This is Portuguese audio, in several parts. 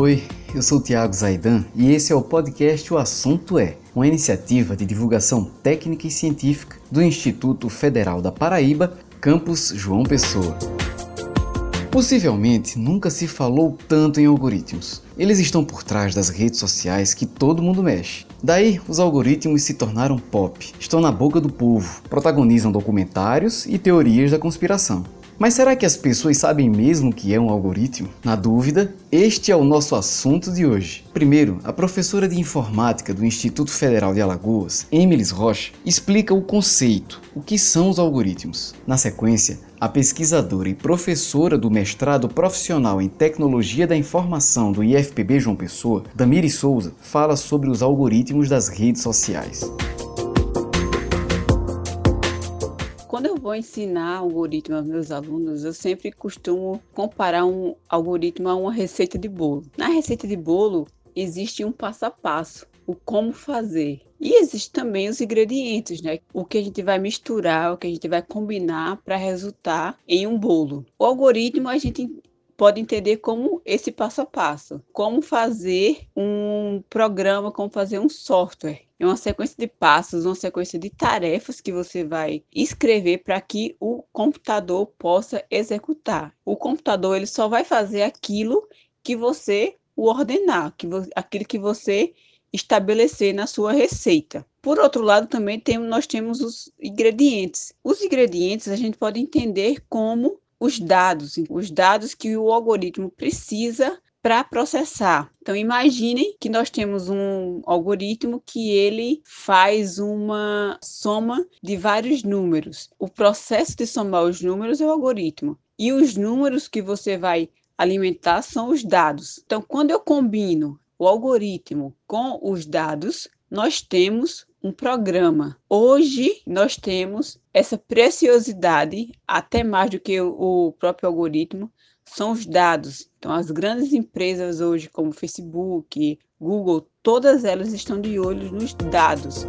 Oi, eu sou o Tiago Zaidan e esse é o podcast O Assunto É, uma iniciativa de divulgação técnica e científica do Instituto Federal da Paraíba, campus João Pessoa. Possivelmente nunca se falou tanto em algoritmos. Eles estão por trás das redes sociais que todo mundo mexe. Daí, os algoritmos se tornaram pop, estão na boca do povo, protagonizam documentários e teorias da conspiração. Mas será que as pessoas sabem mesmo o que é um algoritmo? Na dúvida, este é o nosso assunto de hoje. Primeiro, a professora de informática do Instituto Federal de Alagoas, Emilis Rocha, explica o conceito, o que são os algoritmos. Na sequência, a pesquisadora e professora do mestrado profissional em Tecnologia da Informação do IFPB João Pessoa, Damiri Souza, fala sobre os algoritmos das redes sociais. Quando eu vou ensinar algoritmo aos meus alunos, eu sempre costumo comparar um algoritmo a uma receita de bolo. Na receita de bolo, existe um passo a passo, o como fazer. E existe também os ingredientes, né? O que a gente vai misturar, o que a gente vai combinar para resultar em um bolo. O algoritmo a gente pode entender como esse passo a passo, como fazer um programa, como fazer um software. É uma sequência de passos, uma sequência de tarefas que você vai escrever para que o computador possa executar. O computador ele só vai fazer aquilo que você o ordenar, que aquilo que você estabelecer na sua receita. Por outro lado, também tem, nós temos os ingredientes. Os ingredientes a gente pode entender como os dados, os dados que o algoritmo precisa para processar. Então imaginem que nós temos um algoritmo que ele faz uma soma de vários números. O processo de somar os números é o algoritmo. E os números que você vai alimentar são os dados. Então quando eu combino o algoritmo com os dados, nós temos um programa. Hoje nós temos essa preciosidade, até mais do que o próprio algoritmo, são os dados. Então, as grandes empresas hoje, como Facebook, Google, todas elas estão de olho nos dados.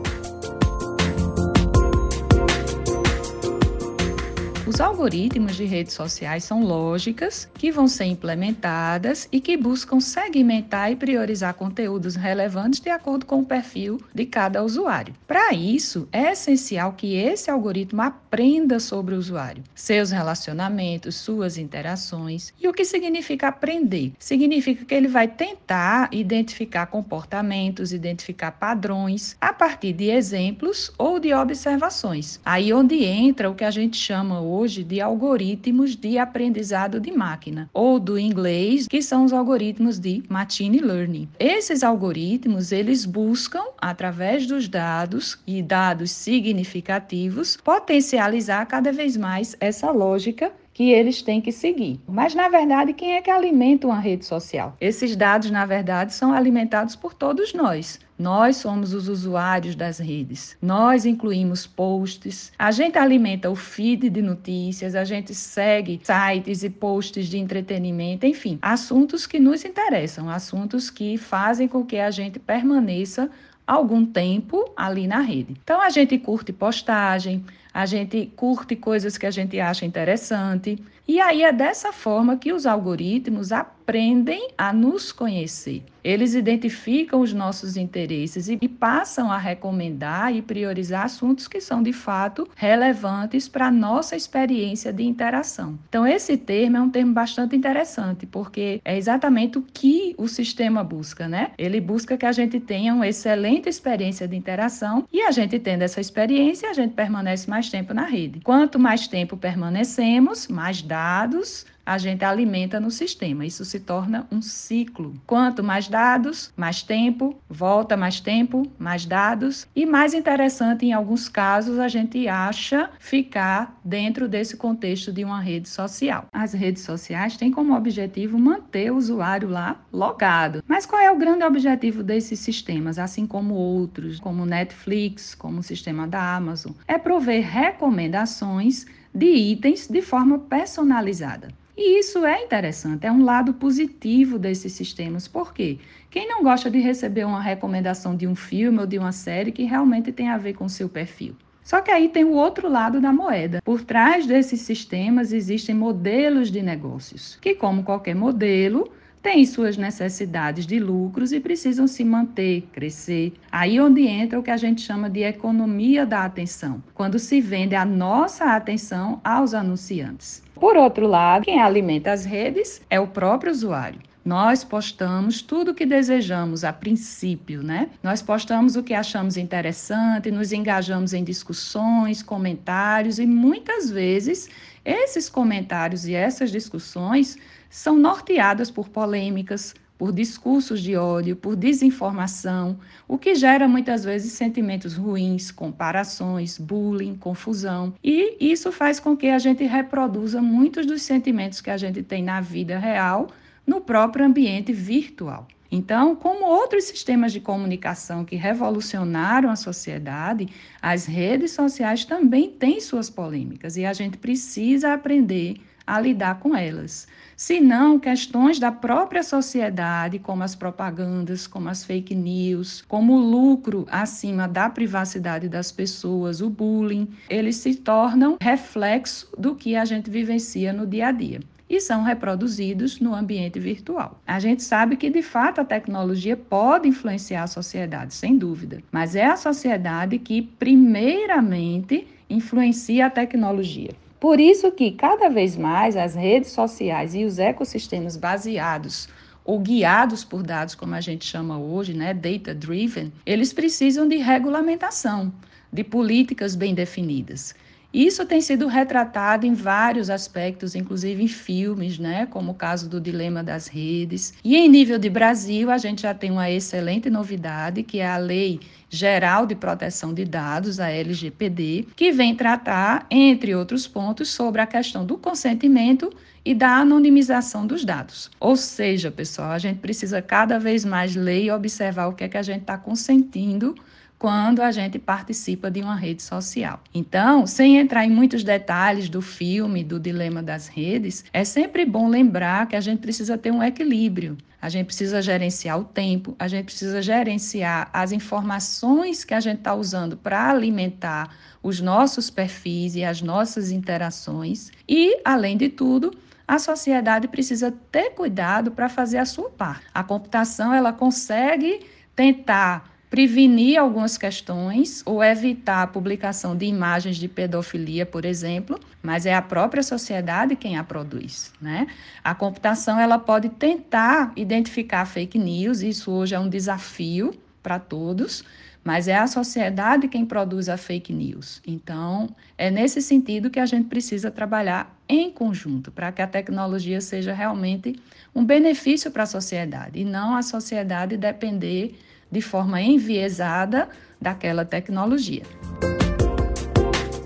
Os algoritmos de redes sociais são lógicas que vão ser implementadas e que buscam segmentar e priorizar conteúdos relevantes de acordo com o perfil de cada usuário. Para isso, é essencial que esse algoritmo aprenda sobre o usuário, seus relacionamentos, suas interações. E o que significa aprender? Significa que ele vai tentar identificar comportamentos, identificar padrões a partir de exemplos ou de observações. Aí onde entra o que a gente chama hoje hoje de algoritmos de aprendizado de máquina, ou do inglês, que são os algoritmos de machine learning. Esses algoritmos, eles buscam, através dos dados e dados significativos, potencializar cada vez mais essa lógica que eles têm que seguir. Mas, na verdade, quem é que alimenta uma rede social? Esses dados, na verdade, são alimentados por todos nós. Nós somos os usuários das redes. Nós incluímos posts, a gente alimenta o feed de notícias, a gente segue sites e posts de entretenimento, enfim, assuntos que nos interessam, assuntos que fazem com que a gente permaneça algum tempo ali na rede. Então a gente curte postagem, a gente curte coisas que a gente acha interessante. E aí é dessa forma que os algoritmos aprendem a nos conhecer. Eles identificam os nossos interesses e, passam a recomendar e priorizar assuntos que são de fato relevantes para a nossa experiência de interação. Então, esse termo é um termo bastante interessante, porque é exatamente o que o sistema busca, né? Ele busca que a gente tenha uma excelente experiência de interação e a gente tendo essa experiência, a gente permanece mais tempo na rede. Quanto mais tempo permanecemos, mais dados a gente alimenta no sistema. Isso se torna um ciclo. Quanto mais dados, mais tempo, volta mais tempo, mais dados. E mais interessante, em alguns casos, a gente acha ficar dentro desse contexto de uma rede social. As redes sociais têm como objetivo manter o usuário lá logado. Mas qual é o grande objetivo desses sistemas, assim como outros, como Netflix, como o sistema da Amazon? É prover recomendações de itens de forma personalizada. E isso é interessante, é um lado positivo desses sistemas. Por quê? Quem não gosta de receber uma recomendação de um filme ou de uma série que realmente tem a ver com o seu perfil? Só que aí tem o outro lado da moeda. Por trás desses sistemas existem modelos de negócios, que, como qualquer modelo, têm suas necessidades de lucros e precisam se manter, crescer. Aí onde entra o que a gente chama de economia da atenção, quando se vende a nossa atenção aos anunciantes. Por outro lado, quem alimenta as redes é o próprio usuário. Nós postamos tudo o que desejamos a princípio, né? Nós postamos o que achamos interessante, nos engajamos em discussões, comentários e muitas vezes esses comentários e essas discussões são norteadas por polêmicas, por discursos de ódio, por desinformação, o que gera muitas vezes sentimentos ruins, comparações, bullying, confusão. E isso faz com que a gente reproduza muitos dos sentimentos que a gente tem na vida real no próprio ambiente virtual. Então, como outros sistemas de comunicação que revolucionaram a sociedade, as redes sociais também têm suas polêmicas e a gente precisa aprender a lidar com elas. Se não, questões da própria sociedade, como as propagandas, como as fake news, como o lucro acima da privacidade das pessoas, o bullying, eles se tornam reflexo do que a gente vivencia no dia a dia e são reproduzidos no ambiente virtual. A gente sabe que, de fato, a tecnologia pode influenciar a sociedade, sem dúvida, mas é a sociedade que, primeiramente, influencia a tecnologia. Por isso que, cada vez mais, as redes sociais e os ecossistemas baseados ou guiados por dados, como a gente chama hoje, né, data driven, eles precisam de regulamentação, de políticas bem definidas. Isso tem sido retratado em vários aspectos, inclusive em filmes, né, como o caso do Dilema das Redes. E em nível de Brasil, a gente já tem uma excelente novidade, que é a Lei Geral de Proteção de Dados, a LGPD, que vem tratar, entre outros pontos, sobre a questão do consentimento e da anonimização dos dados. Ou seja, pessoal, a gente precisa cada vez mais ler e observar o que é que a gente está consentindo quando a gente participa de uma rede social. Então, sem entrar em muitos detalhes do filme, do dilema das redes, é sempre bom lembrar que a gente precisa ter um equilíbrio. A gente precisa gerenciar o tempo, a gente precisa gerenciar as informações que a gente está usando para alimentar os nossos perfis e as nossas interações. E, além de tudo, a sociedade precisa ter cuidado para fazer a sua parte. A computação ela consegue tentar prevenir algumas questões ou evitar a publicação de imagens de pedofilia, por exemplo, mas é a própria sociedade quem a produz, né? A computação ela pode tentar identificar fake news, isso hoje é um desafio para todos, mas é a sociedade quem produz a fake news. Então, é nesse sentido que a gente precisa trabalhar em conjunto para que a tecnologia seja realmente um benefício para a sociedade e não a sociedade depender de forma enviesada daquela tecnologia.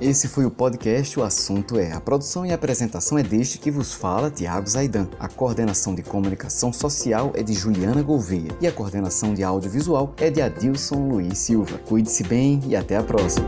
Esse foi o podcast O Assunto É. A produção e apresentação é deste que vos fala, Tiago Zaidan. A coordenação de comunicação social é de Juliana Gouveia e a coordenação de audiovisual é de Adilson Luiz Silva. Cuide-se bem e até a próxima.